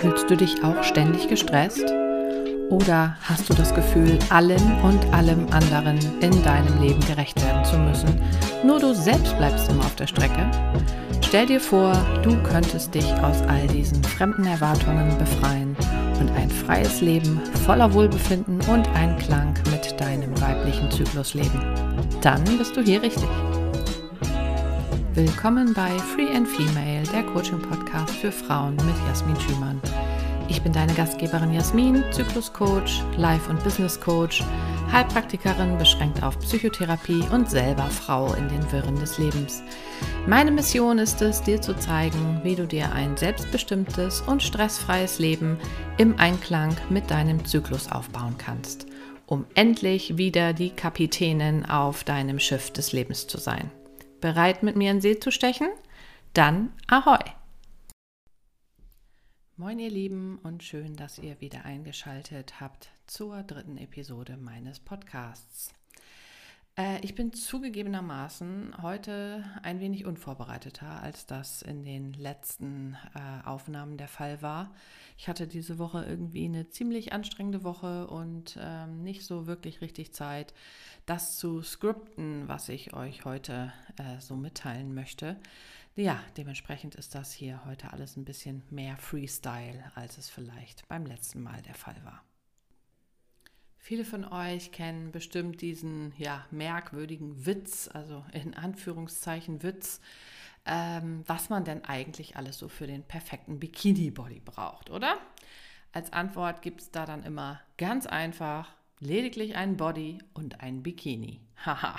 Fühlst du dich auch ständig gestresst? Oder hast du das Gefühl, allen und allem anderen in deinem Leben gerecht werden zu müssen? Nur du selbst bleibst immer auf der Strecke? Stell dir vor, du könntest dich aus all diesen fremden Erwartungen befreien und ein freies Leben voller Wohlbefinden und Einklang mit deinem weiblichen Zyklus leben. Dann bist du hier richtig. Willkommen bei Free and Female, der Coaching-Podcast für Frauen mit Jasmin Schümann. Ich bin deine Gastgeberin Jasmin, Zyklus-Coach, Life- und Business-Coach, Heilpraktikerin beschränkt auf Psychotherapie und selber Frau in den Wirren des Lebens. Meine Mission ist es, dir zu zeigen, wie du dir ein selbstbestimmtes und stressfreies Leben im Einklang mit deinem Zyklus aufbauen kannst, um endlich wieder die Kapitänin auf deinem Schiff des Lebens zu sein. Bereit, mit mir in See zu stechen? Dann Ahoi! Moin ihr Lieben und schön, dass ihr wieder eingeschaltet habt zur dritten Episode meines Podcasts. Äh, ich bin zugegebenermaßen heute ein wenig unvorbereiteter, als das in den letzten äh, Aufnahmen der Fall war. Ich hatte diese Woche irgendwie eine ziemlich anstrengende Woche und ähm, nicht so wirklich richtig Zeit, das zu skripten, was ich euch heute äh, so mitteilen möchte. Ja, dementsprechend ist das hier heute alles ein bisschen mehr Freestyle, als es vielleicht beim letzten Mal der Fall war. Viele von euch kennen bestimmt diesen ja, merkwürdigen Witz, also in Anführungszeichen Witz, ähm, was man denn eigentlich alles so für den perfekten Bikini-Body braucht, oder? Als Antwort gibt es da dann immer ganz einfach lediglich einen Body und ein Bikini. Haha.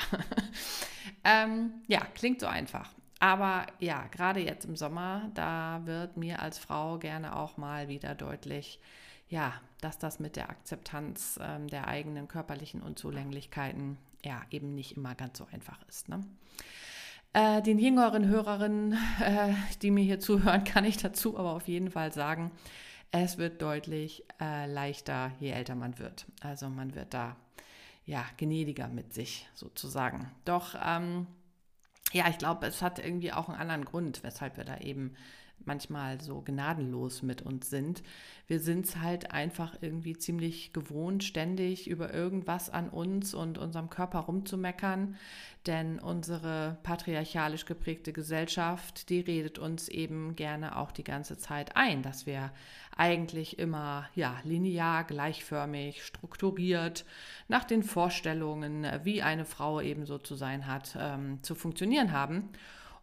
ähm, ja, klingt so einfach. Aber ja, gerade jetzt im Sommer, da wird mir als Frau gerne auch mal wieder deutlich, ja, dass das mit der Akzeptanz ähm, der eigenen körperlichen Unzulänglichkeiten ja eben nicht immer ganz so einfach ist. Ne? Äh, den jüngeren Hörerinnen, äh, die mir hier zuhören, kann ich dazu aber auf jeden Fall sagen, es wird deutlich äh, leichter, je älter man wird. Also man wird da ja gnädiger mit sich sozusagen. Doch ähm, ja, ich glaube, es hat irgendwie auch einen anderen Grund, weshalb wir da eben manchmal so gnadenlos mit uns sind. Wir sind es halt einfach irgendwie ziemlich gewohnt, ständig über irgendwas an uns und unserem Körper rumzumeckern, denn unsere patriarchalisch geprägte Gesellschaft, die redet uns eben gerne auch die ganze Zeit ein, dass wir eigentlich immer ja linear, gleichförmig, strukturiert nach den Vorstellungen, wie eine Frau eben so zu sein hat, ähm, zu funktionieren haben.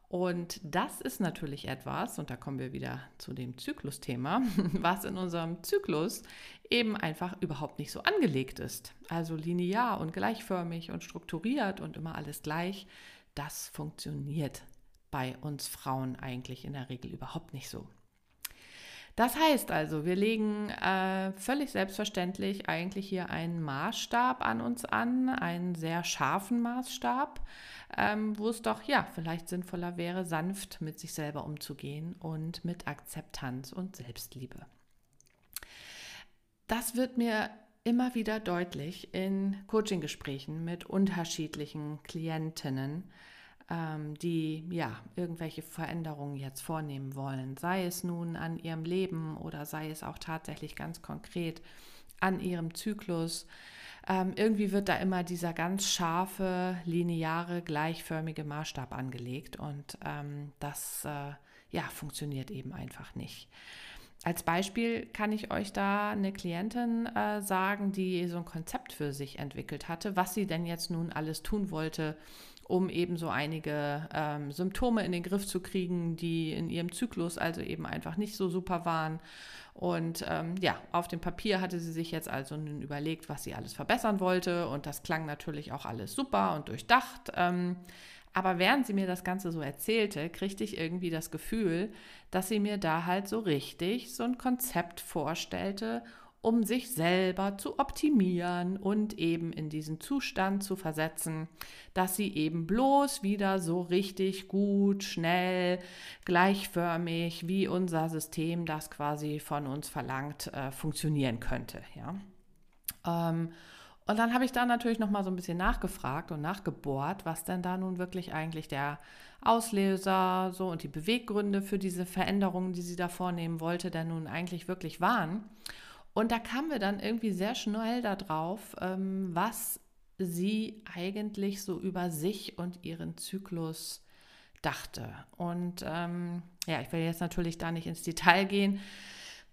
Und das ist natürlich etwas, und da kommen wir wieder zu dem Zyklusthema, was in unserem Zyklus eben einfach überhaupt nicht so angelegt ist. Also linear und gleichförmig und strukturiert und immer alles gleich, das funktioniert bei uns Frauen eigentlich in der Regel überhaupt nicht so. Das heißt also, wir legen äh, völlig selbstverständlich eigentlich hier einen Maßstab an uns an, einen sehr scharfen Maßstab, ähm, wo es doch ja vielleicht sinnvoller wäre, sanft mit sich selber umzugehen und mit Akzeptanz und Selbstliebe. Das wird mir immer wieder deutlich in Coaching-Gesprächen mit unterschiedlichen Klientinnen die ja irgendwelche Veränderungen jetzt vornehmen wollen, sei es nun an ihrem Leben oder sei es auch tatsächlich ganz konkret an ihrem Zyklus. Ähm, irgendwie wird da immer dieser ganz scharfe, lineare, gleichförmige Maßstab angelegt und ähm, das äh, ja funktioniert eben einfach nicht. Als Beispiel kann ich euch da eine Klientin äh, sagen, die so ein Konzept für sich entwickelt hatte, was sie denn jetzt nun alles tun wollte, um eben so einige ähm, Symptome in den Griff zu kriegen, die in ihrem Zyklus also eben einfach nicht so super waren. Und ähm, ja, auf dem Papier hatte sie sich jetzt also nun überlegt, was sie alles verbessern wollte. Und das klang natürlich auch alles super und durchdacht. Ähm, aber während sie mir das Ganze so erzählte, kriegte ich irgendwie das Gefühl, dass sie mir da halt so richtig so ein Konzept vorstellte um sich selber zu optimieren und eben in diesen Zustand zu versetzen, dass sie eben bloß wieder so richtig gut, schnell, gleichförmig, wie unser System das quasi von uns verlangt, äh, funktionieren könnte. Ja? Ähm, Und dann habe ich da natürlich noch mal so ein bisschen nachgefragt und nachgebohrt, was denn da nun wirklich eigentlich der Auslöser so und die Beweggründe für diese Veränderungen, die sie da vornehmen wollte, denn nun eigentlich wirklich waren. Und da kamen wir dann irgendwie sehr schnell darauf, ähm, was sie eigentlich so über sich und ihren Zyklus dachte. Und ähm, ja, ich will jetzt natürlich da nicht ins Detail gehen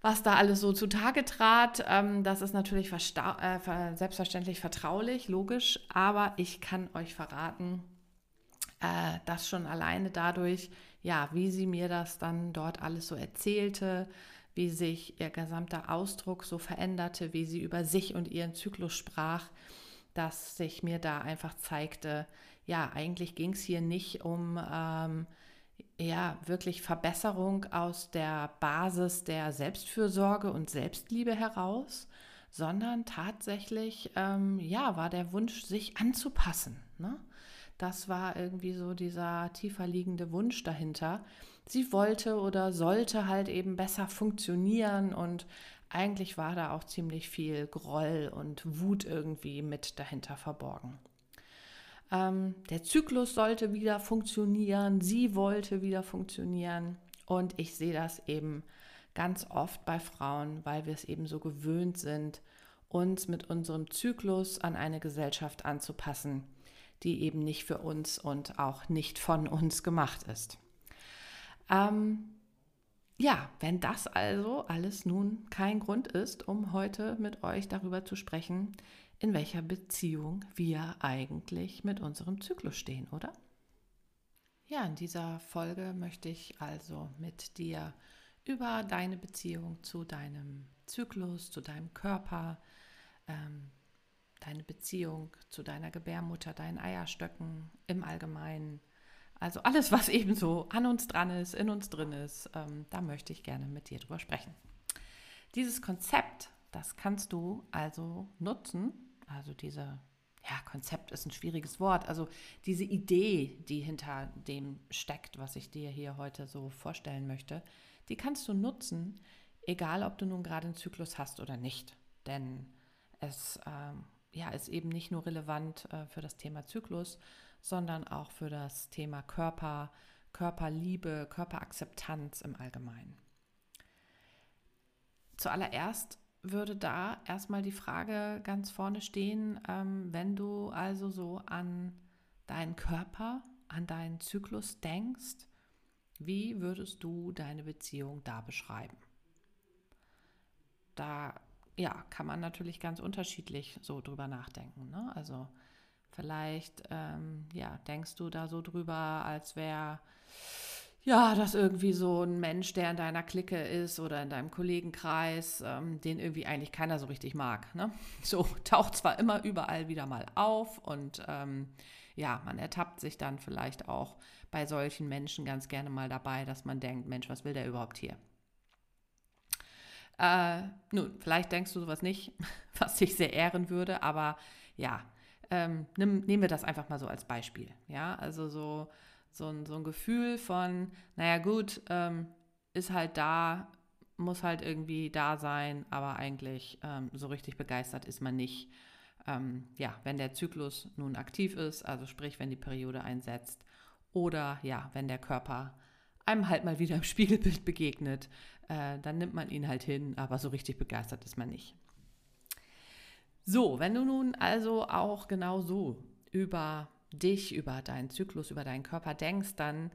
was da alles so zutage trat. Ähm, das ist natürlich äh, selbstverständlich vertraulich, logisch, aber ich kann euch verraten, äh, dass schon alleine dadurch, ja, wie sie mir das dann dort alles so erzählte, wie sich ihr gesamter Ausdruck so veränderte, wie sie über sich und ihren Zyklus sprach, dass sich mir da einfach zeigte, ja, eigentlich ging es hier nicht um ähm, ja wirklich Verbesserung aus der Basis der Selbstfürsorge und Selbstliebe heraus, sondern tatsächlich ähm, ja war der Wunsch, sich anzupassen. Ne? Das war irgendwie so dieser tiefer liegende Wunsch dahinter. Sie wollte oder sollte halt eben besser funktionieren und eigentlich war da auch ziemlich viel Groll und Wut irgendwie mit dahinter verborgen. Ähm, der Zyklus sollte wieder funktionieren, sie wollte wieder funktionieren. Und ich sehe das eben ganz oft bei Frauen, weil wir es eben so gewöhnt sind, uns mit unserem Zyklus an eine Gesellschaft anzupassen, die eben nicht für uns und auch nicht von uns gemacht ist. Ähm, ja, wenn das also alles nun kein Grund ist, um heute mit euch darüber zu sprechen, in welcher Beziehung wir eigentlich mit unserem Zyklus stehen, oder? Ja, in dieser Folge möchte ich also mit dir über deine Beziehung zu deinem Zyklus, zu deinem Körper, ähm, deine Beziehung zu deiner Gebärmutter, deinen Eierstöcken im Allgemeinen, also alles, was eben so an uns dran ist, in uns drin ist, ähm, da möchte ich gerne mit dir drüber sprechen. Dieses Konzept, das kannst du also nutzen, also diese, ja, Konzept ist ein schwieriges Wort, also diese Idee, die hinter dem steckt, was ich dir hier heute so vorstellen möchte, die kannst du nutzen, egal ob du nun gerade einen Zyklus hast oder nicht. Denn es ähm, ja, ist eben nicht nur relevant äh, für das Thema Zyklus, sondern auch für das Thema Körper, Körperliebe, Körperakzeptanz im Allgemeinen. Zuallererst würde da erstmal die Frage ganz vorne stehen, ähm, wenn du also so an deinen Körper, an deinen Zyklus denkst, wie würdest du deine Beziehung da beschreiben? Da ja, kann man natürlich ganz unterschiedlich so drüber nachdenken. Ne? Also vielleicht ähm, ja, denkst du da so drüber, als wäre ja, dass irgendwie so ein Mensch, der in deiner Clique ist oder in deinem Kollegenkreis, ähm, den irgendwie eigentlich keiner so richtig mag. Ne? So taucht zwar immer überall wieder mal auf und ähm, ja, man ertappt sich dann vielleicht auch bei solchen Menschen ganz gerne mal dabei, dass man denkt, Mensch, was will der überhaupt hier? Äh, nun, vielleicht denkst du sowas nicht, was dich sehr ehren würde, aber ja, ähm, nimm, nehmen wir das einfach mal so als Beispiel. Ja, also so so ein, so ein Gefühl von, naja gut, ähm, ist halt da, muss halt irgendwie da sein, aber eigentlich ähm, so richtig begeistert ist man nicht. Ähm, ja, wenn der Zyklus nun aktiv ist, also sprich, wenn die Periode einsetzt oder ja, wenn der Körper einem halt mal wieder im Spiegelbild begegnet, äh, dann nimmt man ihn halt hin, aber so richtig begeistert ist man nicht. So, wenn du nun also auch genau so über dich, über deinen Zyklus, über deinen Körper denkst, dann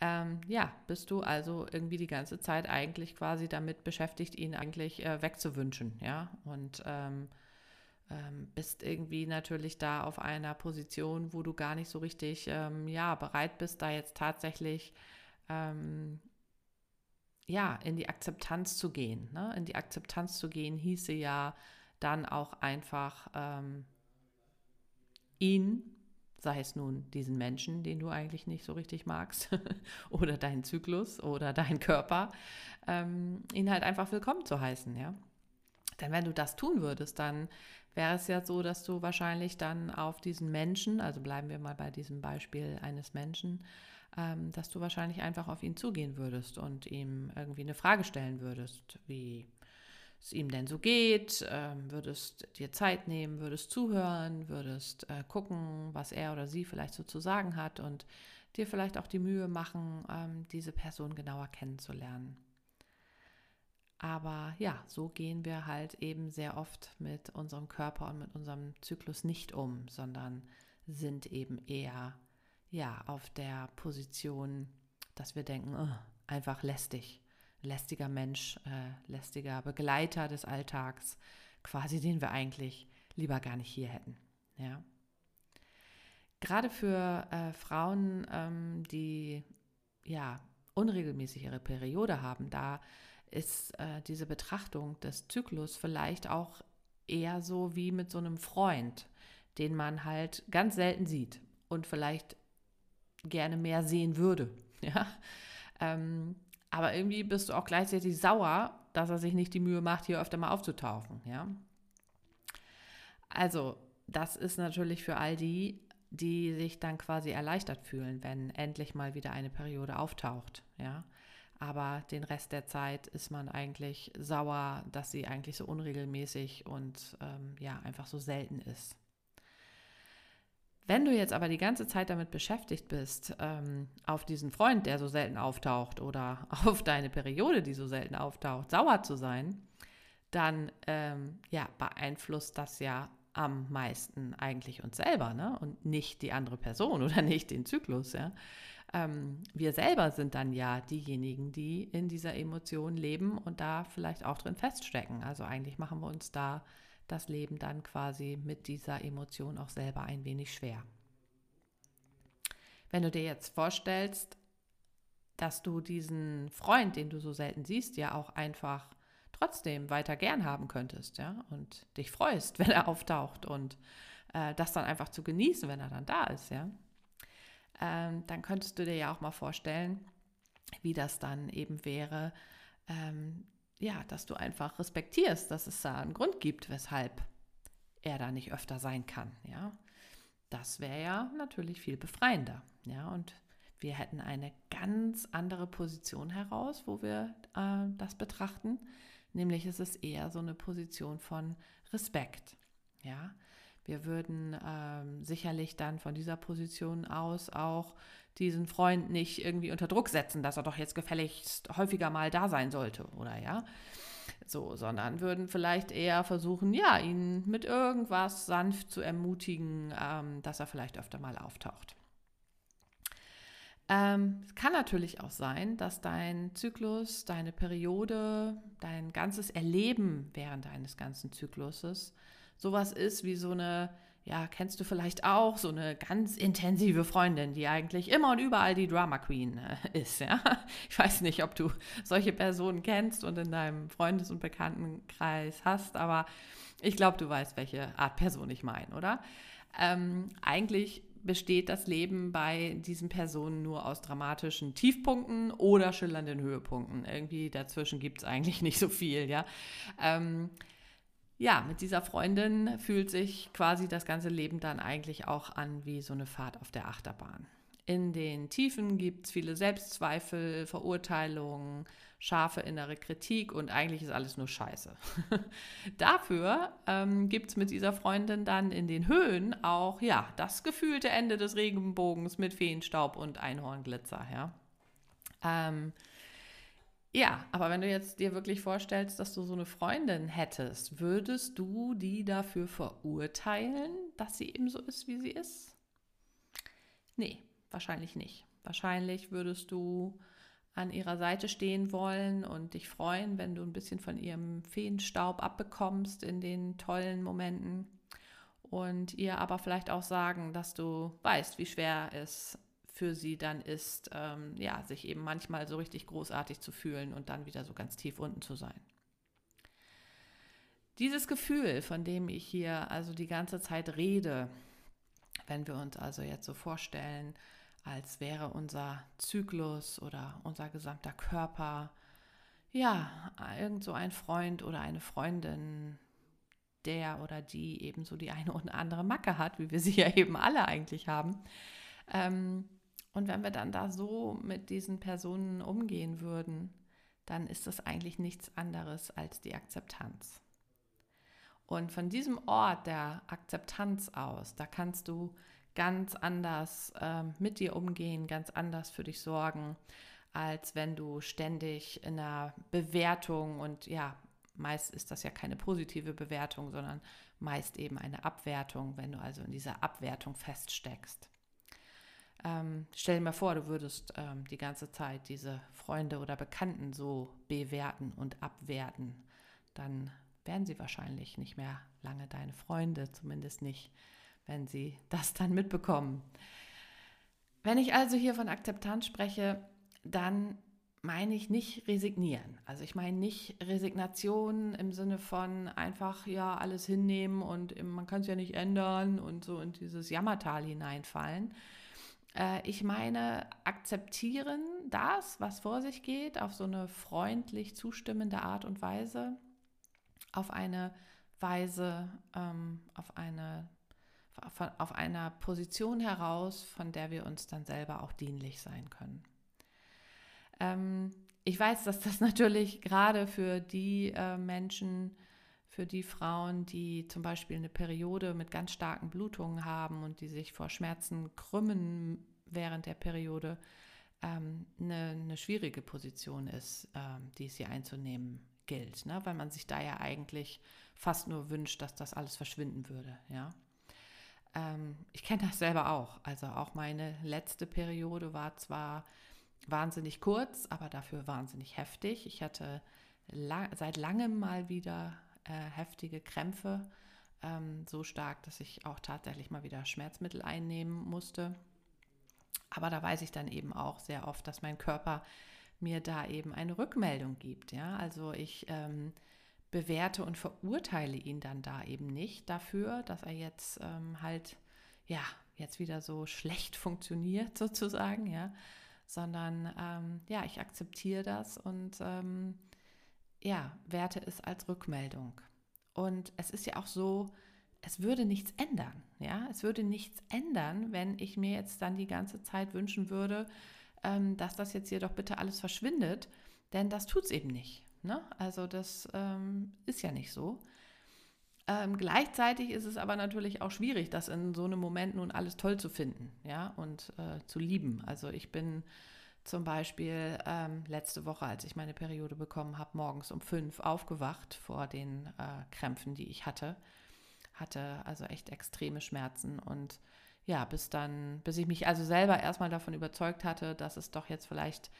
ähm, ja, bist du also irgendwie die ganze Zeit eigentlich quasi damit beschäftigt, ihn eigentlich äh, wegzuwünschen, ja, und ähm, ähm, bist irgendwie natürlich da auf einer Position, wo du gar nicht so richtig, ähm, ja, bereit bist, da jetzt tatsächlich, ähm, ja, in die Akzeptanz zu gehen. Ne? In die Akzeptanz zu gehen hieße ja dann auch einfach ähm, ihn sei es nun diesen Menschen, den du eigentlich nicht so richtig magst, oder deinen Zyklus oder deinen Körper, ähm, ihn halt einfach willkommen zu heißen, ja. Denn wenn du das tun würdest, dann wäre es ja so, dass du wahrscheinlich dann auf diesen Menschen, also bleiben wir mal bei diesem Beispiel eines Menschen, ähm, dass du wahrscheinlich einfach auf ihn zugehen würdest und ihm irgendwie eine Frage stellen würdest, wie es ihm denn so geht, ähm, würdest dir Zeit nehmen, würdest zuhören, würdest äh, gucken, was er oder sie vielleicht so zu sagen hat und dir vielleicht auch die Mühe machen, ähm, diese Person genauer kennenzulernen. Aber ja, so gehen wir halt eben sehr oft mit unserem Körper und mit unserem Zyklus nicht um, sondern sind eben eher ja auf der Position, dass wir denken, oh, einfach lästig, lästiger Mensch, äh, lästiger Begleiter des Alltags, quasi den wir eigentlich lieber gar nicht hier hätten. Ja. Gerade für äh, Frauen, ähm, die ja unregelmäßig ihre Periode haben, da ist äh, diese Betrachtung des Zyklus vielleicht auch eher so wie mit so einem Freund, den man halt ganz selten sieht und vielleicht gerne mehr sehen würde. Ja? Ähm, aber irgendwie bist du auch gleichzeitig sauer, dass er sich nicht die Mühe macht, hier öfter mal aufzutauchen. Ja? Also, das ist natürlich für all die, die sich dann quasi erleichtert fühlen, wenn endlich mal wieder eine Periode auftaucht. Ja? aber den Rest der Zeit ist man eigentlich sauer, dass sie eigentlich so unregelmäßig und ähm, ja, einfach so selten ist. Wenn du jetzt aber die ganze Zeit damit beschäftigt bist, ähm, auf diesen Freund, der so selten auftaucht, oder auf deine Periode, die so selten auftaucht, sauer zu sein, dann ähm, ja, beeinflusst das ja am meisten eigentlich uns selber ne? und nicht die andere Person oder nicht den Zyklus. Ja? ähm, wir selber sind dann ja diejenigen, die in dieser Emotion leben und da vielleicht auch drin feststecken. Also eigentlich machen wir uns da das Leben dann quasi mit dieser Emotion auch selber ein wenig schwer. Wenn du dir jetzt vorstellst, dass du diesen Freund, den du so selten siehst, ja auch einfach trotzdem weiter gern haben könntest, ja, und dich freust, wenn er auftaucht und äh, das dann einfach zu genießen, wenn er dann da ist, ja, ähm, dann könntest du dir ja auch mal vorstellen, wie das dann eben wäre, ähm, ja, dass du einfach respektierst, dass es da einen Grund gibt, weshalb er da nicht öfter sein kann, ja. Das wäre ja natürlich viel befreiender, ja, und wir hätten eine ganz andere Position heraus, wo wir äh, das betrachten, nämlich ist es eher so eine Position von Respekt, ja. Wir würden ähm, sicherlich dann von dieser Position aus auch diesen Freund nicht irgendwie unter Druck setzen, dass er doch jetzt gefälligst häufiger mal da sein sollte, oder ja? So, sondern würden vielleicht eher versuchen, ja, ihn mit irgendwas sanft zu ermutigen, ähm, dass er vielleicht öfter mal auftaucht. Ähm, es kann natürlich auch sein, dass dein Zyklus, deine Periode, dein ganzes Erleben während deines ganzen Zykluses sowas ist wie so eine, ja, kennst du vielleicht auch, so eine ganz intensive Freundin, die eigentlich immer und überall die Drama Queen äh, ist, ja. Ich weiß nicht, ob du solche Personen kennst und in deinem Freundes- und Bekanntenkreis hast, aber ich glaube, du weißt, welche Art Person ich meine, oder? Ähm, eigentlich besteht das Leben bei diesen Personen nur aus dramatischen Tiefpunkten oder schillernden Höhepunkten. Irgendwie dazwischen gibt es eigentlich nicht so viel, ja. Ähm, ja, mit dieser Freundin fühlt sich quasi das ganze Leben dann eigentlich auch an wie so eine Fahrt auf der Achterbahn. In den Tiefen gibt es viele Selbstzweifel, Verurteilungen, scharfe innere Kritik und eigentlich ist alles nur Scheiße. Dafür ähm, gibt es mit dieser Freundin dann in den Höhen auch ja das gefühlte Ende des Regenbogens mit Feenstaub und Einhornglitzer. Ja. Ähm, ja, aber wenn du jetzt dir wirklich vorstellst, dass du so eine Freundin hättest, würdest du die dafür verurteilen, dass sie eben so ist, wie sie ist? Nee, wahrscheinlich nicht. Wahrscheinlich würdest du an ihrer Seite stehen wollen und dich freuen, wenn du ein bisschen von ihrem Feenstaub abbekommst in den tollen Momenten und ihr aber vielleicht auch sagen, dass du weißt, wie schwer es für sie dann ist, ähm, ja, sich eben manchmal so richtig großartig zu fühlen und dann wieder so ganz tief unten zu sein. Dieses Gefühl, von dem ich hier also die ganze Zeit rede, wenn wir uns also jetzt so vorstellen, als wäre unser Zyklus oder unser gesamter Körper, ja, irgend so ein Freund oder eine Freundin, der oder die eben so die eine oder andere Macke hat, wie wir sie ja eben alle eigentlich haben, ähm, und wenn wir dann da so mit diesen Personen umgehen würden, dann ist das eigentlich nichts anderes als die Akzeptanz. Und von diesem Ort der Akzeptanz aus, da kannst du ganz anders äh, mit dir umgehen, ganz anders für dich sorgen, als wenn du ständig in einer Bewertung und ja, meist ist das ja keine positive Bewertung, sondern meist eben eine Abwertung, wenn du also in dieser Abwertung feststeckst. Ähm, stell dir mal vor, du würdest ähm, die ganze Zeit diese Freunde oder Bekannten so bewerten und abwerten, dann werden sie wahrscheinlich nicht mehr lange deine Freunde, zumindest nicht, wenn sie das dann mitbekommen. Wenn ich also hier von Akzeptanz spreche, dann meine ich nicht resignieren. Also ich meine nicht Resignation im Sinne von einfach ja alles hinnehmen und man kann es ja nicht ändern und so in dieses Jammertal hineinfallen. Äh, ich meine akzeptieren das, was vor sich geht, auf so eine freundlich zustimmende Art und Weise, auf eine Weise, ähm, auf eine auf einer Position heraus, von der wir uns dann selber auch dienlich sein können. Ähm, ich weiß, dass das natürlich gerade für die äh, Menschen, für die Frauen, die zum Beispiel eine Periode mit ganz starken Blutungen haben und die sich vor Schmerzen krümmen während der Periode, ähm, eine, eine, schwierige Position ist, ähm, die es hier einzunehmen gilt, ne? weil man sich da ja eigentlich fast nur wünscht, dass das alles verschwinden würde. Ja? Ähm, ich kenne das selber auch. Also auch meine letzte Periode war zwar wahnsinnig kurz, aber dafür wahnsinnig heftig. Ich hatte lang, seit langem mal wieder äh, heftige Krämpfe, ähm, so stark, dass ich auch tatsächlich mal wieder Schmerzmittel einnehmen musste. Aber da weiß ich dann eben auch sehr oft, dass mein Körper mir da eben eine Rückmeldung gibt. Ja, also ich ähm, bewerte und verurteile ihn dann da eben nicht dafür, dass er jetzt ähm, halt ja jetzt wieder so schlecht funktioniert sozusagen, ja, sondern ähm, ja, ich akzeptiere das und ähm, ja, werte es als Rückmeldung. Und es ist ja auch so, es würde nichts ändern. Ja, es würde nichts ändern, wenn ich mir jetzt dann die ganze Zeit wünschen würde, ähm, dass das jetzt hier doch bitte alles verschwindet, denn das tut es eben nicht. Ne? Also das ähm, ist ja nicht so. Ähm, gleichzeitig ist es aber natürlich auch schwierig, das in so einem Moment nun alles toll zu finden, ja, und äh, zu lieben. Also ich bin zum Beispiel ähm, letzte Woche, als ich meine Periode bekommen habe, morgens um fünf aufgewacht vor den äh, Krämpfen, die ich hatte. Hatte also echt extreme Schmerzen und ja, bis dann, bis ich mich also selber erstmal davon überzeugt hatte, dass es doch jetzt vielleicht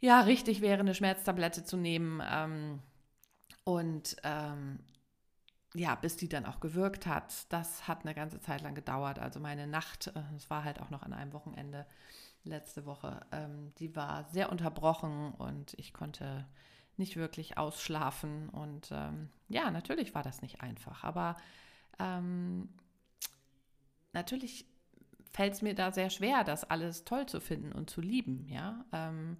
ja richtig wäre, eine Schmerztablette zu nehmen. Ähm, und ähm, ja, bis die dann auch gewirkt hat, das hat eine ganze Zeit lang gedauert. Also meine Nacht, äh, es war halt auch noch an einem Wochenende letzte Woche, ähm, die war sehr unterbrochen und ich konnte nicht wirklich ausschlafen. Und ähm, ja, natürlich war das nicht einfach, aber ähm, natürlich fällt es mir da sehr schwer, das alles toll zu finden und zu lieben, ja. Ähm,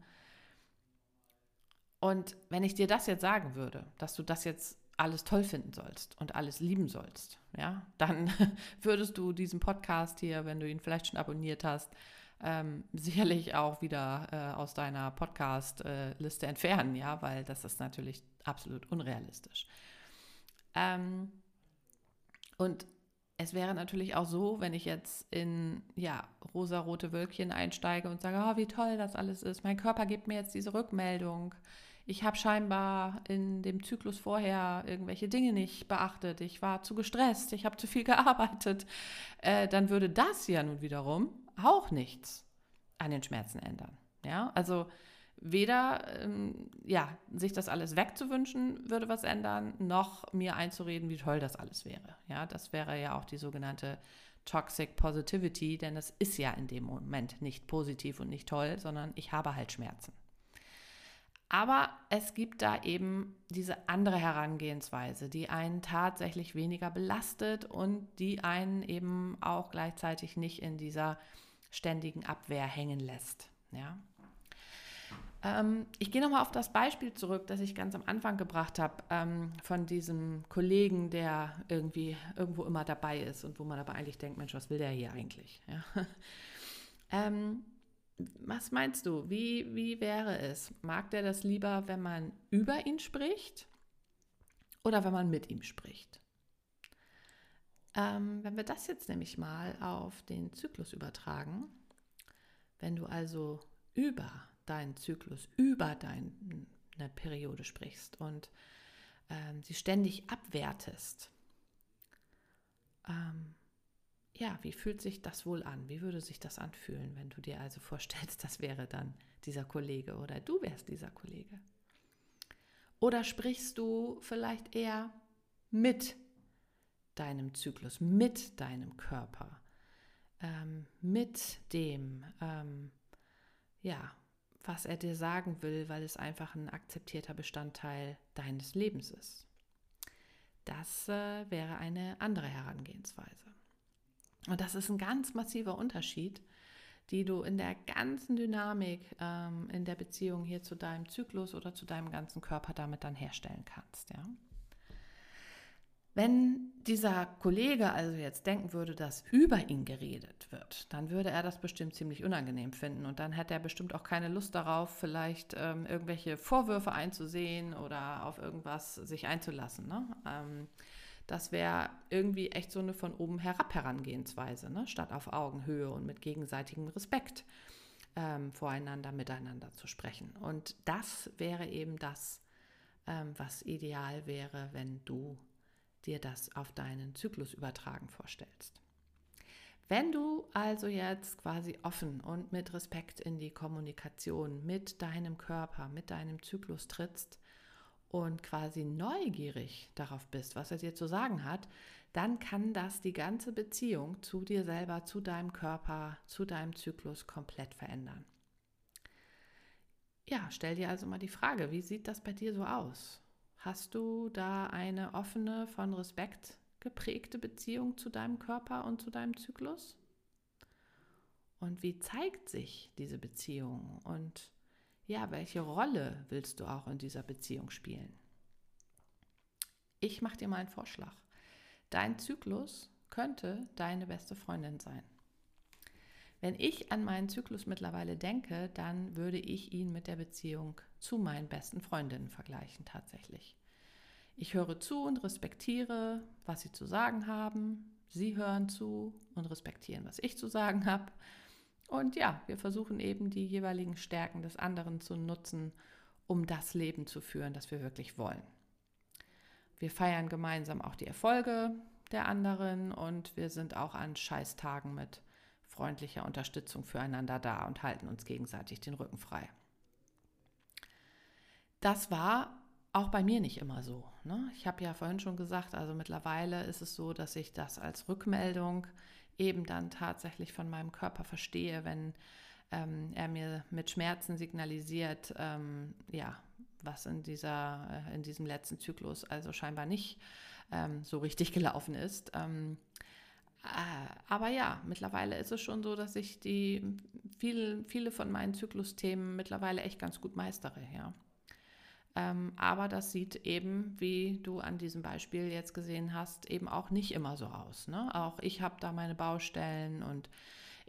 und wenn ich dir das jetzt sagen würde, dass du das jetzt alles toll finden sollst und alles lieben sollst, ja, dann würdest du diesen Podcast hier, wenn du ihn vielleicht schon abonniert hast, ähm, sicherlich auch wieder äh, aus deiner Podcast-Liste äh, entfernen, ja, weil das ist natürlich absolut unrealistisch. Ähm, und es wäre natürlich auch so, wenn ich jetzt in ja, rosarote Wölkchen einsteige und sage, oh, wie toll das alles ist. Mein Körper gibt mir jetzt diese Rückmeldung ich habe scheinbar in dem Zyklus vorher irgendwelche Dinge nicht beachtet, ich war zu gestresst, ich habe zu viel gearbeitet, äh, dann würde das ja nun wiederum auch nichts an den Schmerzen ändern. Ja, also weder ähm, ja, sich das alles wegzuwünschen würde was ändern, noch mir einzureden, wie toll das alles wäre. Ja, das wäre ja auch die sogenannte Toxic Positivity, denn es ist ja in dem Moment nicht positiv und nicht toll, sondern ich habe halt Schmerzen. Aber es gibt da eben diese andere Herangehensweise, die einen tatsächlich weniger belastet und die einen eben auch gleichzeitig nicht in dieser ständigen Abwehr hängen lässt. Ja? Ähm, ich gehe nochmal auf das Beispiel zurück, das ich ganz am Anfang gebracht habe, ähm, von diesem Kollegen, der irgendwie irgendwo immer dabei ist und wo man aber eigentlich denkt, Mensch, was will der hier eigentlich? Ja? ähm, was meinst du? Wie, wie wäre es? Mag der das lieber, wenn man über ihn spricht oder wenn man mit ihm spricht? Ähm, wenn wir das jetzt nämlich mal auf den Zyklus übertragen, wenn du also über deinen Zyklus, über deine Periode sprichst und ähm, sie ständig abwertest, ähm, ja, wie fühlt sich das wohl an? Wie würde sich das anfühlen, wenn du dir also vorstellst, das wäre dann dieser Kollege oder du wärst dieser Kollege? Oder sprichst du vielleicht eher mit deinem Zyklus, mit deinem Körper, ähm, mit dem, ähm, ja, was er dir sagen will, weil es einfach ein akzeptierter Bestandteil deines Lebens ist. Das äh, wäre eine andere Herangehensweise. Und das ist ein ganz massiver Unterschied, die du in der ganzen Dynamik ähm, in der Beziehung hier zu deinem Zyklus oder zu deinem ganzen Körper damit dann herstellen kannst. Ja? Wenn dieser Kollege also jetzt denken würde, dass über ihn geredet wird, dann würde er das bestimmt ziemlich unangenehm finden und dann hätte er bestimmt auch keine Lust darauf, vielleicht ähm, irgendwelche Vorwürfe einzusehen oder auf irgendwas sich einzulassen. Ne? Ähm, das wäre irgendwie echt so eine von oben herab Herangehensweise, ne? statt auf Augenhöhe und mit gegenseitigem Respekt ähm, voreinander, miteinander zu sprechen. Und das wäre eben das, ähm, was ideal wäre, wenn du dir das auf deinen Zyklus übertragen vorstellst. Wenn du also jetzt quasi offen und mit Respekt in die Kommunikation mit deinem Körper, mit deinem Zyklus trittst und quasi neugierig darauf bist, was er dir zu sagen hat, dann kann das die ganze Beziehung zu dir selber, zu deinem Körper, zu deinem Zyklus komplett verändern. Ja, stell dir also mal die Frage, wie sieht das bei dir so aus? Hast du da eine offene, von Respekt geprägte Beziehung zu deinem Körper und zu deinem Zyklus? Und wie zeigt sich diese Beziehung? Und ja, welche Rolle willst du auch in dieser Beziehung spielen? Ich mache dir mal einen Vorschlag. Dein Zyklus könnte deine beste Freundin sein. Wenn ich an meinen Zyklus mittlerweile denke, dann würde ich ihn mit der Beziehung zu meinen besten Freundinnen vergleichen tatsächlich. Ich höre zu und respektiere, was sie zu sagen haben. Sie hören zu und respektieren, was ich zu sagen habe. Und ja, wir versuchen eben die jeweiligen Stärken des anderen zu nutzen, um das Leben zu führen, das wir wirklich wollen. Wir feiern gemeinsam auch die Erfolge der anderen und wir sind auch an Scheißtagen mit freundlicher Unterstützung füreinander da und halten uns gegenseitig den Rücken frei. Das war auch bei mir nicht immer so. Ne? Ich habe ja vorhin schon gesagt, also mittlerweile ist es so, dass ich das als Rückmeldung eben dann tatsächlich von meinem Körper verstehe, wenn ähm, er mir mit Schmerzen signalisiert, ähm, ja, was in, dieser, äh, in diesem letzten Zyklus also scheinbar nicht ähm, so richtig gelaufen ist. Äh, aber ja, mittlerweile ist es schon so, dass ich die viele, viele von meinen Zyklusthemen mittlerweile echt ganz gut meistere, ja. Ähm, aber das sieht eben, wie du an diesem Beispiel jetzt gesehen hast, eben auch nicht immer so aus. Ne? Auch ich habe da meine Baustellen und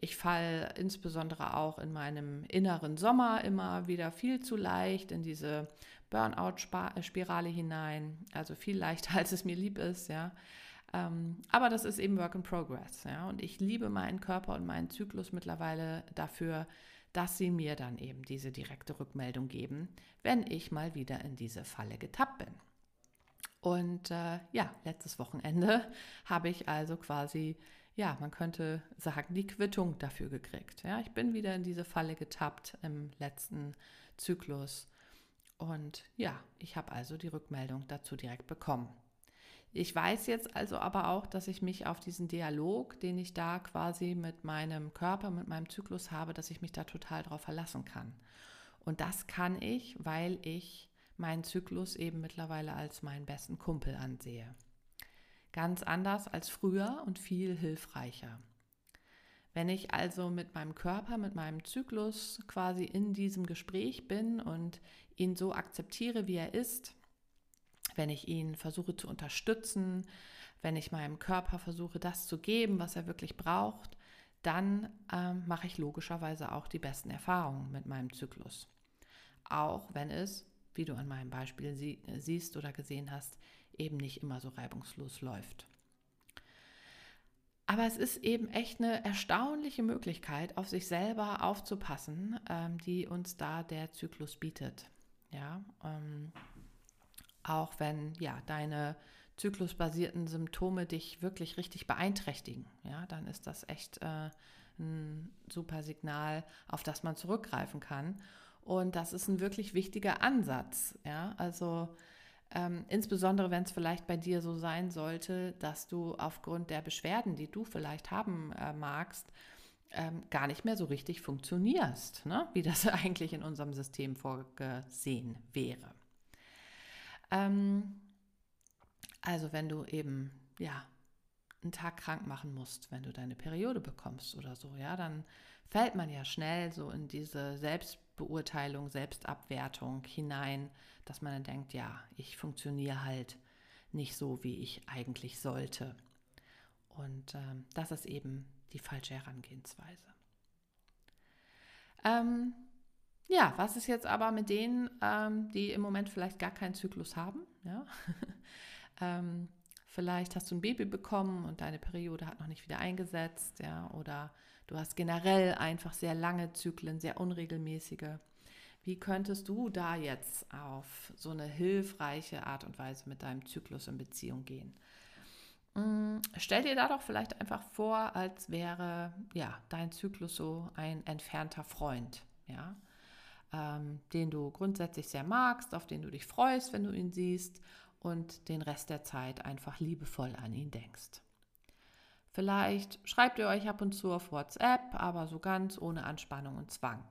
ich falle insbesondere auch in meinem inneren Sommer immer wieder viel zu leicht in diese Burnout-Spirale hinein. Also viel leichter, als es mir lieb ist, ja. Ähm, aber das ist eben Work in Progress. Ja? Und ich liebe meinen Körper und meinen Zyklus mittlerweile dafür, dass sie mir dann eben diese direkte Rückmeldung geben, wenn ich mal wieder in diese Falle getappt bin. Und äh, ja, letztes Wochenende habe ich also quasi, ja, man könnte sagen, die Quittung dafür gekriegt. Ja, ich bin wieder in diese Falle getappt im letzten Zyklus. Und ja, ich habe also die Rückmeldung dazu direkt bekommen. Ich weiß jetzt also aber auch, dass ich mich auf diesen Dialog, den ich da quasi mit meinem Körper, mit meinem Zyklus habe, dass ich mich da total drauf verlassen kann. Und das kann ich, weil ich meinen Zyklus eben mittlerweile als meinen besten Kumpel ansehe. Ganz anders als früher und viel hilfreicher. Wenn ich also mit meinem Körper, mit meinem Zyklus quasi in diesem Gespräch bin und ihn so akzeptiere, wie er ist, wenn ich ihn versuche zu unterstützen, wenn ich meinem Körper versuche, das zu geben, was er wirklich braucht, dann ähm, mache ich logischerweise auch die besten Erfahrungen mit meinem Zyklus. Auch wenn es, wie du an meinem Beispiel sie, siehst oder gesehen hast, eben nicht immer so reibungslos läuft. Aber es ist eben echt eine erstaunliche Möglichkeit, auf sich selber aufzupassen, ähm, die uns da der Zyklus bietet. Ja, ähm, auch wenn ja deine zyklusbasierten Symptome dich wirklich richtig beeinträchtigen, ja, dann ist das echt äh, ein super Signal, auf das man zurückgreifen kann. Und das ist ein wirklich wichtiger Ansatz. Ja, also ähm, insbesondere wenn es vielleicht bei dir so sein sollte, dass du aufgrund der Beschwerden, die du vielleicht haben äh, magst, ähm, gar nicht mehr so richtig funktionierst, ne? wie das eigentlich in unserem System vorgesehen wäre. Ähm, also wenn du eben ja einen Tag krank machen musst, wenn du deine Periode bekommst oder so, ja, dann fällt man ja schnell so in diese Selbstbeurteilung, Selbstabwertung hinein, dass man dann denkt, ja, ich funktioniere halt nicht so, wie ich eigentlich sollte. Und ähm, das ist eben die falsche Herangehensweise. Ähm, ja, was ist jetzt aber mit denen, ähm, die im Moment vielleicht gar keinen Zyklus haben? Ja? ähm, vielleicht hast du ein Baby bekommen und deine Periode hat noch nicht wieder eingesetzt, ja, oder du hast generell einfach sehr lange Zyklen, sehr unregelmäßige. Wie könntest du da jetzt auf so eine hilfreiche Art und Weise mit deinem Zyklus in Beziehung gehen? Mm, stell dir da doch vielleicht einfach vor, als wäre ja dein Zyklus so ein entfernter Freund, ja, ähm, den du grundsätzlich sehr magst, auf den du dich freust, wenn du ihn siehst und den Rest der Zeit einfach liebevoll an ihn denkst. Vielleicht schreibt ihr euch ab und zu auf WhatsApp, aber so ganz ohne Anspannung und Zwang.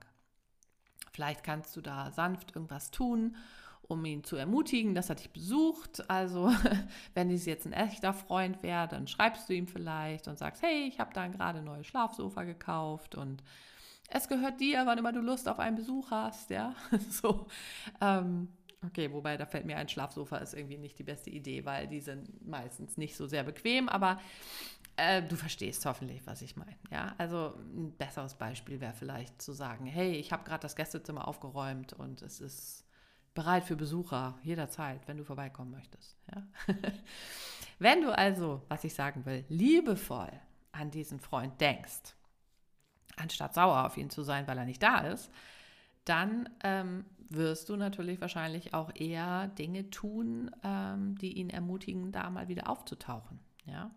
Vielleicht kannst du da sanft irgendwas tun, um ihn zu ermutigen, dass er dich besucht. Also, wenn es jetzt ein echter Freund wäre, dann schreibst du ihm vielleicht und sagst, hey, ich habe da gerade ein neues Schlafsofa gekauft und es gehört dir, wann immer du Lust auf einen Besuch hast, ja. so. Ähm, okay, wobei da fällt mir ein Schlafsofa ist irgendwie nicht die beste Idee, weil die sind meistens nicht so sehr bequem, aber äh, du verstehst hoffentlich, was ich meine. Ja, also ein besseres Beispiel wäre vielleicht zu sagen, hey, ich habe gerade das Gästezimmer aufgeräumt und es ist bereit für Besucher jederzeit, wenn du vorbeikommen möchtest. Ja? wenn du also, was ich sagen will, liebevoll an diesen Freund denkst, anstatt sauer auf ihn zu sein, weil er nicht da ist, dann ähm, wirst du natürlich wahrscheinlich auch eher Dinge tun, ähm, die ihn ermutigen, da mal wieder aufzutauchen. Ja?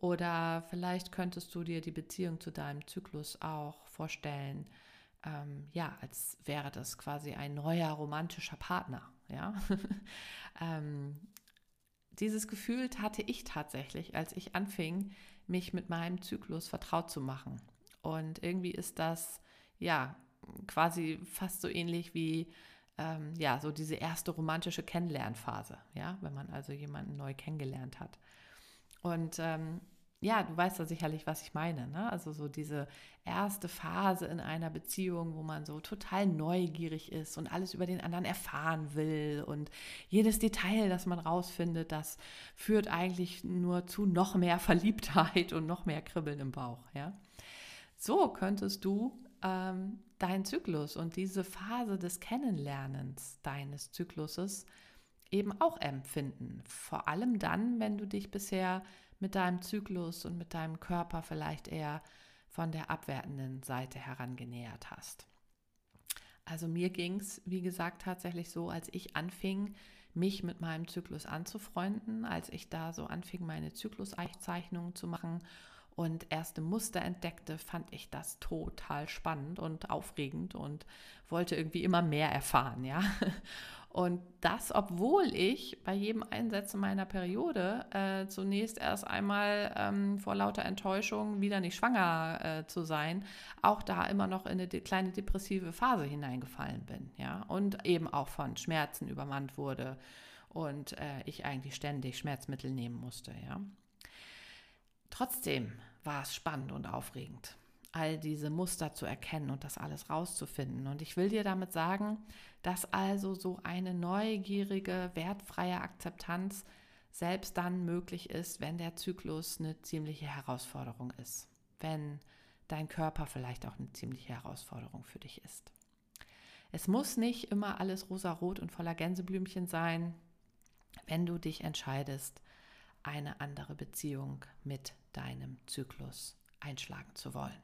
Oder vielleicht könntest du dir die Beziehung zu deinem Zyklus auch vorstellen, ähm, ja, als wäre das quasi ein neuer romantischer Partner. Ja? ähm, dieses Gefühl hatte ich tatsächlich, als ich anfing, mich mit meinem Zyklus vertraut zu machen. Und irgendwie ist das ja quasi fast so ähnlich wie ähm, ja so diese erste romantische Kennenlernphase, ja, wenn man also jemanden neu kennengelernt hat. Und ähm, ja, du weißt ja sicherlich, was ich meine. Ne? Also so diese erste Phase in einer Beziehung, wo man so total neugierig ist und alles über den anderen erfahren will und jedes Detail, das man rausfindet, das führt eigentlich nur zu noch mehr Verliebtheit und noch mehr Kribbeln im Bauch. Ja? So könntest du ähm, deinen Zyklus und diese Phase des Kennenlernens deines Zykluses eben auch empfinden. Vor allem dann, wenn du dich bisher mit deinem Zyklus und mit deinem Körper vielleicht eher von der abwertenden Seite herangenähert hast. Also mir ging es, wie gesagt, tatsächlich so, als ich anfing, mich mit meinem Zyklus anzufreunden, als ich da so anfing, meine Zykluseichzeichnungen zu machen und erste Muster entdeckte, fand ich das total spannend und aufregend und wollte irgendwie immer mehr erfahren, ja. Und das, obwohl ich bei jedem Einsetzen meiner Periode äh, zunächst erst einmal ähm, vor lauter Enttäuschung wieder nicht schwanger äh, zu sein, auch da immer noch in eine de kleine depressive Phase hineingefallen bin, ja. Und eben auch von Schmerzen übermannt wurde und äh, ich eigentlich ständig Schmerzmittel nehmen musste, ja. Trotzdem war es spannend und aufregend, all diese Muster zu erkennen und das alles rauszufinden. Und ich will dir damit sagen, dass also so eine neugierige, wertfreie Akzeptanz selbst dann möglich ist, wenn der Zyklus eine ziemliche Herausforderung ist. wenn dein Körper vielleicht auch eine ziemliche Herausforderung für dich ist. Es muss nicht immer alles rosarot und voller Gänseblümchen sein, wenn du dich entscheidest, eine andere Beziehung mit deinem Zyklus einschlagen zu wollen.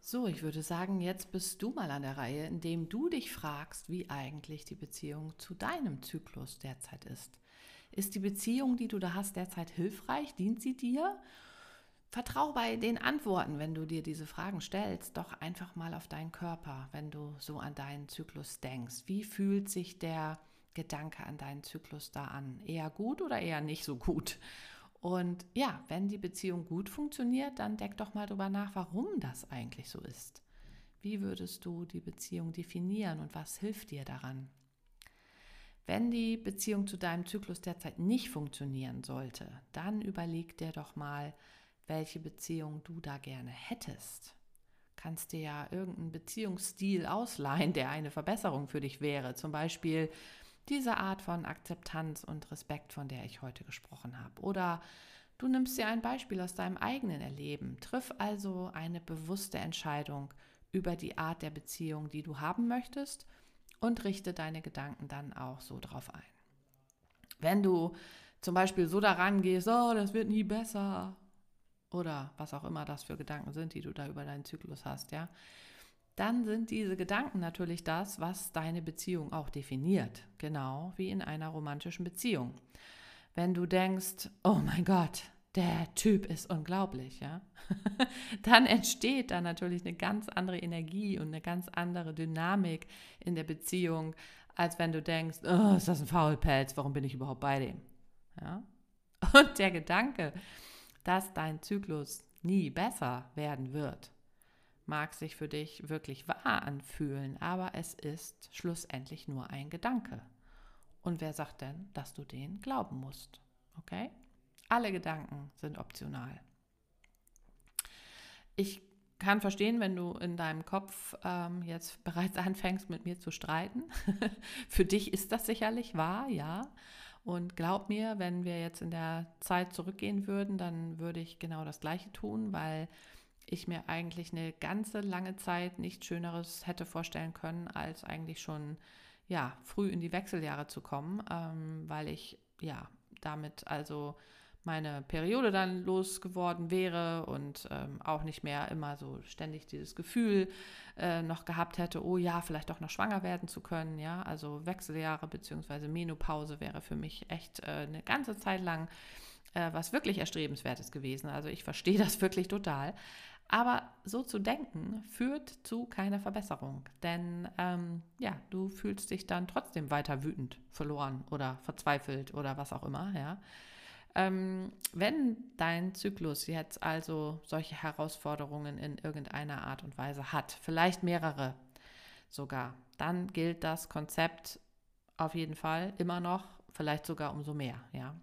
So, ich würde sagen, jetzt bist du mal an der Reihe, indem du dich fragst, wie eigentlich die Beziehung zu deinem Zyklus derzeit ist. Ist die Beziehung, die du da hast, derzeit hilfreich? Dient sie dir? Vertrau bei den Antworten, wenn du dir diese Fragen stellst, doch einfach mal auf deinen Körper, wenn du so an deinen Zyklus denkst. Wie fühlt sich der Gedanke an deinen Zyklus da an? Eher gut oder eher nicht so gut? Und ja, wenn die Beziehung gut funktioniert, dann deck doch mal darüber nach, warum das eigentlich so ist. Wie würdest du die Beziehung definieren und was hilft dir daran? Wenn die Beziehung zu deinem Zyklus derzeit nicht funktionieren sollte, dann überleg dir doch mal, welche Beziehung du da gerne hättest. Kannst dir ja irgendeinen Beziehungsstil ausleihen, der eine Verbesserung für dich wäre. Zum Beispiel diese Art von Akzeptanz und Respekt, von der ich heute gesprochen habe. Oder du nimmst dir ein Beispiel aus deinem eigenen Erleben. Triff also eine bewusste Entscheidung über die Art der Beziehung, die du haben möchtest und richte deine Gedanken dann auch so drauf ein. Wenn du zum Beispiel so daran gehst, oh, das wird nie besser oder was auch immer das für Gedanken sind, die du da über deinen Zyklus hast, ja, dann sind diese Gedanken natürlich das, was deine Beziehung auch definiert, genau wie in einer romantischen Beziehung. Wenn du denkst, oh mein Gott, der Typ ist unglaublich, ja, dann entsteht da natürlich eine ganz andere Energie und eine ganz andere Dynamik in der Beziehung, als wenn du denkst, oh, ist das ein Faulpelz, warum bin ich überhaupt bei dem? Ja? Und der Gedanke, dass dein Zyklus nie besser werden wird, mag sich für dich wirklich wahr anfühlen, aber es ist schlussendlich nur ein Gedanke. Und wer sagt denn, dass du den glauben musst? Okay? Alle Gedanken sind optional. Ich kann verstehen, wenn du in deinem Kopf ähm, jetzt bereits anfängst, mit mir zu streiten. Für dich ist das sicherlich wahr, ja. Und glaub mir, wenn wir jetzt in der Zeit zurückgehen würden, dann würde ich genau das Gleiche tun, weil ich mir eigentlich eine ganze lange Zeit nichts Schöneres hätte vorstellen können, als eigentlich schon ja früh in die Wechseljahre zu kommen, ähm, weil ich ja damit also meine Periode dann losgeworden wäre und ähm, auch nicht mehr immer so ständig dieses Gefühl äh, noch gehabt hätte, oh ja, vielleicht doch noch schwanger werden zu können. Ja, also Wechseljahre bzw. Menopause wäre für mich echt äh, eine ganze Zeit lang äh, was wirklich Erstrebenswertes gewesen. Also ich verstehe das wirklich total. Aber so zu denken führt zu keiner Verbesserung, denn ähm, ja, du fühlst dich dann trotzdem weiter wütend, verloren oder verzweifelt oder was auch immer, ja. Ähm, wenn dein Zyklus jetzt also solche Herausforderungen in irgendeiner Art und Weise hat, vielleicht mehrere sogar, dann gilt das Konzept auf jeden Fall immer noch, vielleicht sogar umso mehr, ja.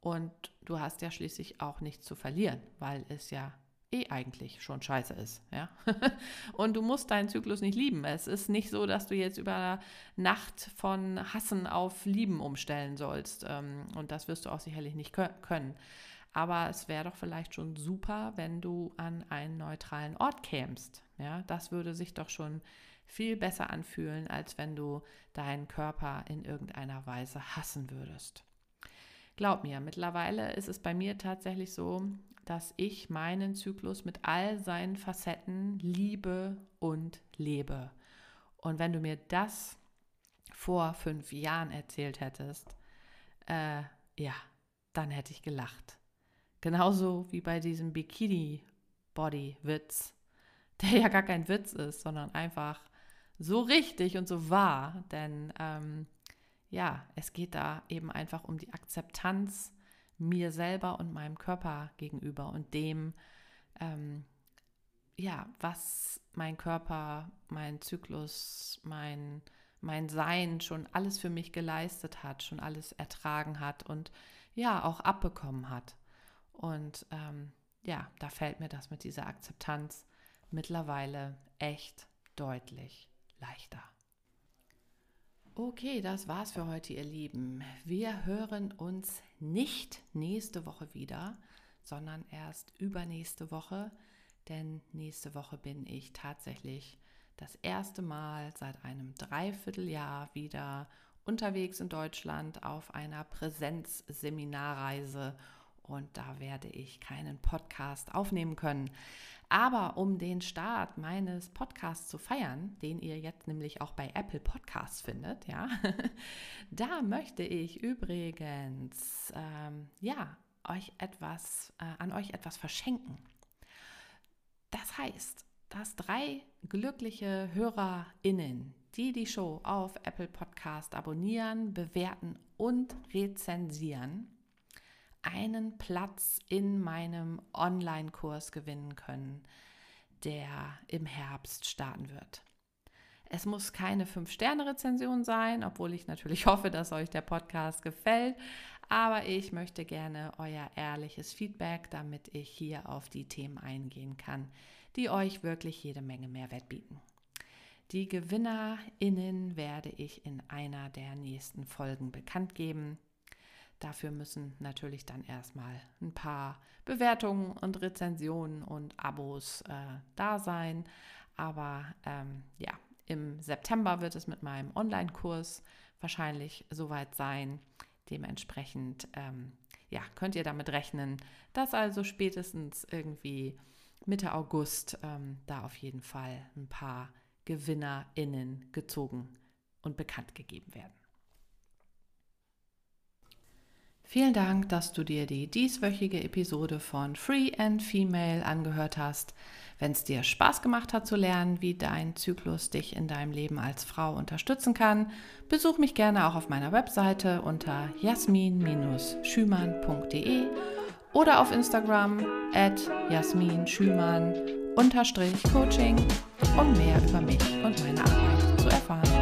Und du hast ja schließlich auch nichts zu verlieren, weil es ja eh eigentlich schon scheiße ist. Ja? und du musst deinen Zyklus nicht lieben. Es ist nicht so, dass du jetzt über Nacht von Hassen auf Lieben umstellen sollst. Ähm, und das wirst du auch sicherlich nicht können. Aber es wäre doch vielleicht schon super, wenn du an einen neutralen Ort kämst. Ja, das würde sich doch schon viel besser anfühlen, als wenn du deinen Körper in irgendeiner Weise hassen würdest. Glaub mir, mittlerweile ist es bei mir tatsächlich so, dass ich meinen Zyklus mit all seinen Facetten liebe und lebe. Und wenn du mir das vor fünf Jahren erzählt hättest, äh, ja, dann hätte ich gelacht. Genauso wie bei diesem Bikini-Body-Witz, der ja gar kein Witz ist, sondern einfach so richtig und so wahr. Denn ähm, ja, es geht da eben einfach um die Akzeptanz mir selber und meinem Körper gegenüber und dem, ähm, ja, was mein Körper, mein Zyklus, mein, mein Sein schon alles für mich geleistet hat, schon alles ertragen hat und ja, auch abbekommen hat. Und ähm, ja, da fällt mir das mit dieser Akzeptanz mittlerweile echt deutlich leichter. Okay, das war's für heute, ihr Lieben. Wir hören uns nicht nächste Woche wieder, sondern erst übernächste Woche, denn nächste Woche bin ich tatsächlich das erste Mal seit einem Dreivierteljahr wieder unterwegs in Deutschland auf einer Präsenzseminarreise und da werde ich keinen Podcast aufnehmen können. Aber um den Start meines Podcasts zu feiern, den ihr jetzt nämlich auch bei Apple Podcasts findet, ja, da möchte ich übrigens ähm, ja euch etwas äh, an euch etwas verschenken. Das heißt, dass drei glückliche HörerInnen, die die Show auf Apple Podcast abonnieren, bewerten und rezensieren, einen Platz in meinem Online-Kurs gewinnen können, der im Herbst starten wird. Es muss keine 5-Sterne-Rezension sein, obwohl ich natürlich hoffe, dass euch der Podcast gefällt. Aber ich möchte gerne euer ehrliches Feedback, damit ich hier auf die Themen eingehen kann, die euch wirklich jede Menge Mehrwert bieten. Die GewinnerInnen werde ich in einer der nächsten Folgen bekannt geben. Dafür müssen natürlich dann erstmal ein paar Bewertungen und Rezensionen und Abos äh, da sein. Aber ähm, ja, im September wird es mit meinem Online-Kurs wahrscheinlich soweit sein. Dementsprechend ähm, ja, könnt ihr damit rechnen, dass also spätestens irgendwie Mitte August ähm, da auf jeden Fall ein paar GewinnerInnen gezogen und bekannt gegeben werden. Vielen Dank, dass du dir die dieswöchige Episode von Free and Female angehört hast. Wenn es dir Spaß gemacht hat zu lernen, wie dein Zyklus dich in deinem Leben als Frau unterstützen kann, besuch mich gerne auch auf meiner Webseite unter jasmin-schümann.de oder auf Instagram at jasminschümann-coaching, um mehr über mich und meine Arbeit zu erfahren.